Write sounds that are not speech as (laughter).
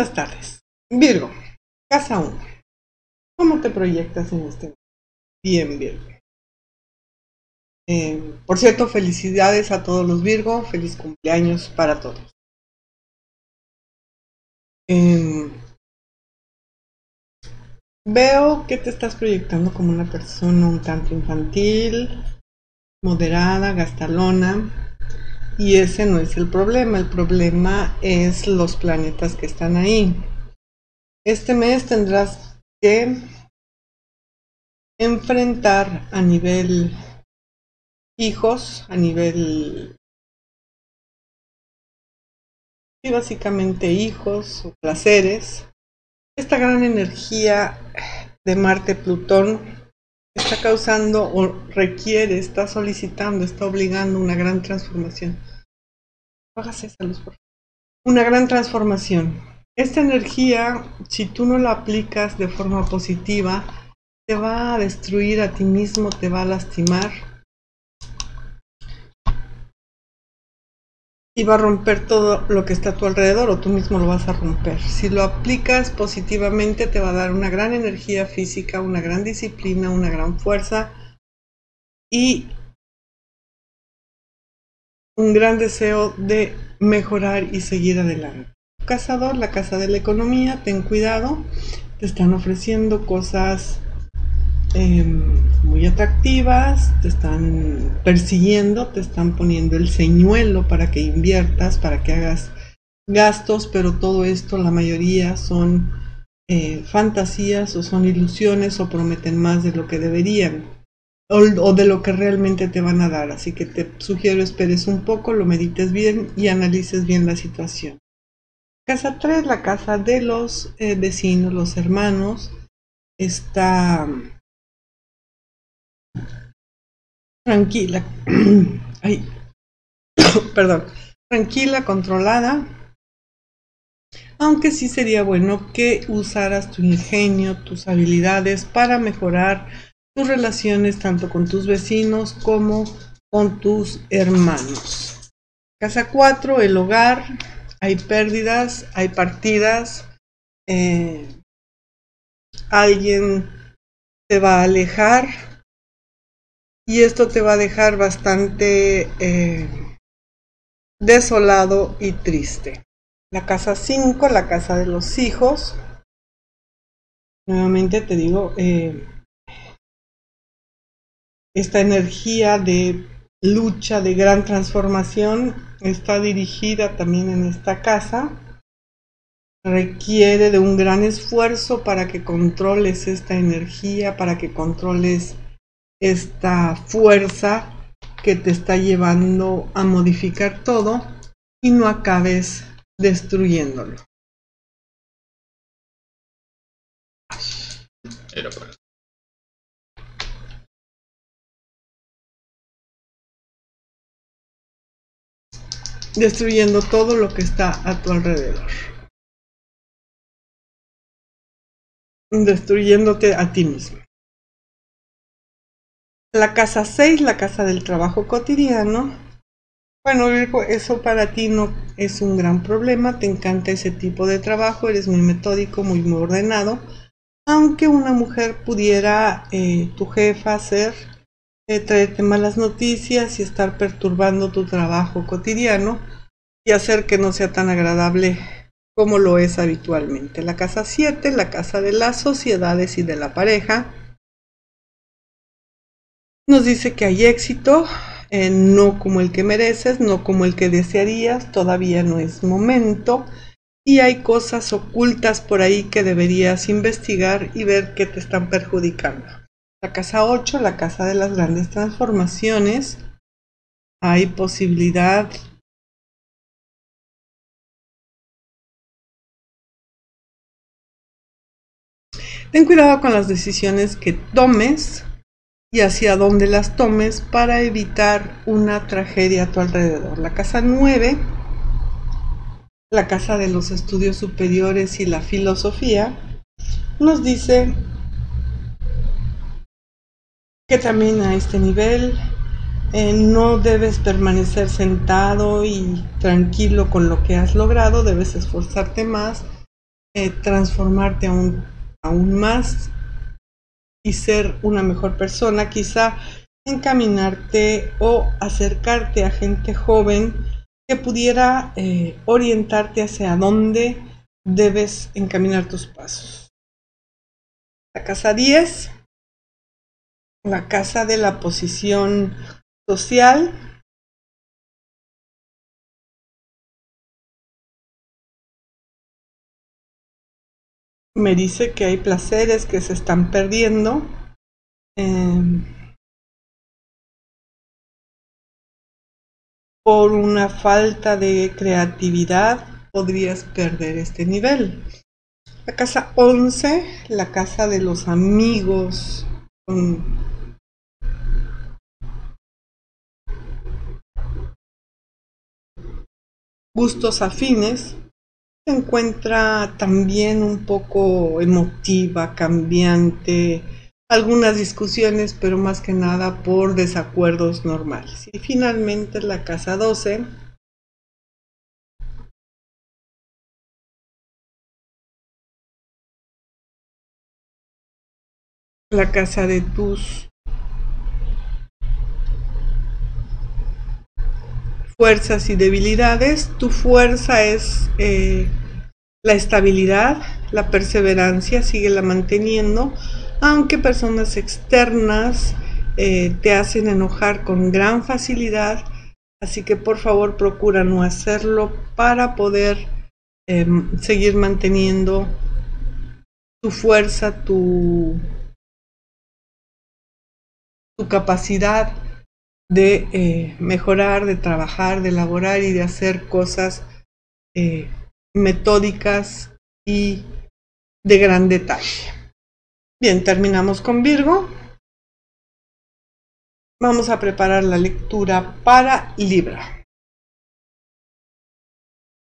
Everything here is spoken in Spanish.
Buenas tardes. Virgo, casa 1. ¿Cómo te proyectas en este? Bien, Virgo. Eh, por cierto, felicidades a todos los Virgo. Feliz cumpleaños para todos. Eh, veo que te estás proyectando como una persona un tanto infantil, moderada, gastalona. Y ese no es el problema, el problema es los planetas que están ahí. Este mes tendrás que enfrentar a nivel hijos, a nivel... Y básicamente hijos o placeres. Esta gran energía de Marte-Plutón está causando o requiere, está solicitando, está obligando una gran transformación. Una gran transformación. Esta energía, si tú no la aplicas de forma positiva, te va a destruir a ti mismo, te va a lastimar y va a romper todo lo que está a tu alrededor o tú mismo lo vas a romper. Si lo aplicas positivamente te va a dar una gran energía física, una gran disciplina, una gran fuerza y un gran deseo de mejorar y seguir adelante. Cazador, la casa de la economía, ten cuidado, te están ofreciendo cosas em, muy atractivas, te están persiguiendo, te están poniendo el señuelo para que inviertas, para que hagas gastos, pero todo esto, la mayoría son eh, fantasías o son ilusiones o prometen más de lo que deberían o, de lo que realmente te van a dar. Así que te sugiero esperes un poco, lo medites bien y analices bien la situación. Casa 3, la casa de los eh, vecinos, los hermanos, está tranquila. (clears throat) (coughs) Perdón, tranquila, controlada. Aunque sí sería bueno que usaras tu ingenio, tus habilidades para mejorar tus relaciones tanto con tus vecinos como con tus hermanos. Casa 4, el hogar, hay pérdidas, hay partidas, eh, alguien te va a alejar y esto te va a dejar bastante eh, desolado y triste. La casa 5, la casa de los hijos. Nuevamente te digo, eh, esta energía de lucha, de gran transformación, está dirigida también en esta casa. Requiere de un gran esfuerzo para que controles esta energía, para que controles esta fuerza que te está llevando a modificar todo y no acabes destruyéndolo. Era destruyendo todo lo que está a tu alrededor. Destruyéndote a ti mismo. La casa 6, la casa del trabajo cotidiano. Bueno, eso para ti no es un gran problema, te encanta ese tipo de trabajo, eres muy metódico, muy, ordenado. Aunque una mujer pudiera, eh, tu jefa, ser traerte malas noticias y estar perturbando tu trabajo cotidiano y hacer que no sea tan agradable como lo es habitualmente. La casa 7, la casa de las sociedades y de la pareja, nos dice que hay éxito, no como el que mereces, no como el que desearías, todavía no es momento y hay cosas ocultas por ahí que deberías investigar y ver que te están perjudicando. La casa 8, la casa de las grandes transformaciones. Hay posibilidad Ten cuidado con las decisiones que tomes y hacia dónde las tomes para evitar una tragedia a tu alrededor. La casa 9, la casa de los estudios superiores y la filosofía, nos dice que también a este nivel eh, no debes permanecer sentado y tranquilo con lo que has logrado, debes esforzarte más eh, transformarte aún, aún más y ser una mejor persona, quizá encaminarte o acercarte a gente joven que pudiera eh, orientarte hacia dónde debes encaminar tus pasos. La casa 10, la casa de la posición social, me dice que hay placeres que se están perdiendo. Em, por una falta de creatividad podrías perder este nivel. La casa 11, la casa de los amigos gustos afines, encuentra también un poco emotiva, cambiante, algunas discusiones, pero más que nada por desacuerdos normales. Y finalmente la casa 12. La casa de tus fuerzas y debilidades. Tu fuerza es eh, la estabilidad, la perseverancia, sigue la manteniendo, aunque personas externas eh, te hacen enojar con gran facilidad, así que por favor procura no hacerlo para poder em, seguir manteniendo tu fuerza, tu, capacidad de eh, mejorar, de trabajar, de elaborar y de hacer cosas eh, metódicas y de gran detalle. Bien, terminamos con Virgo. Vamos a preparar la lectura para Libra.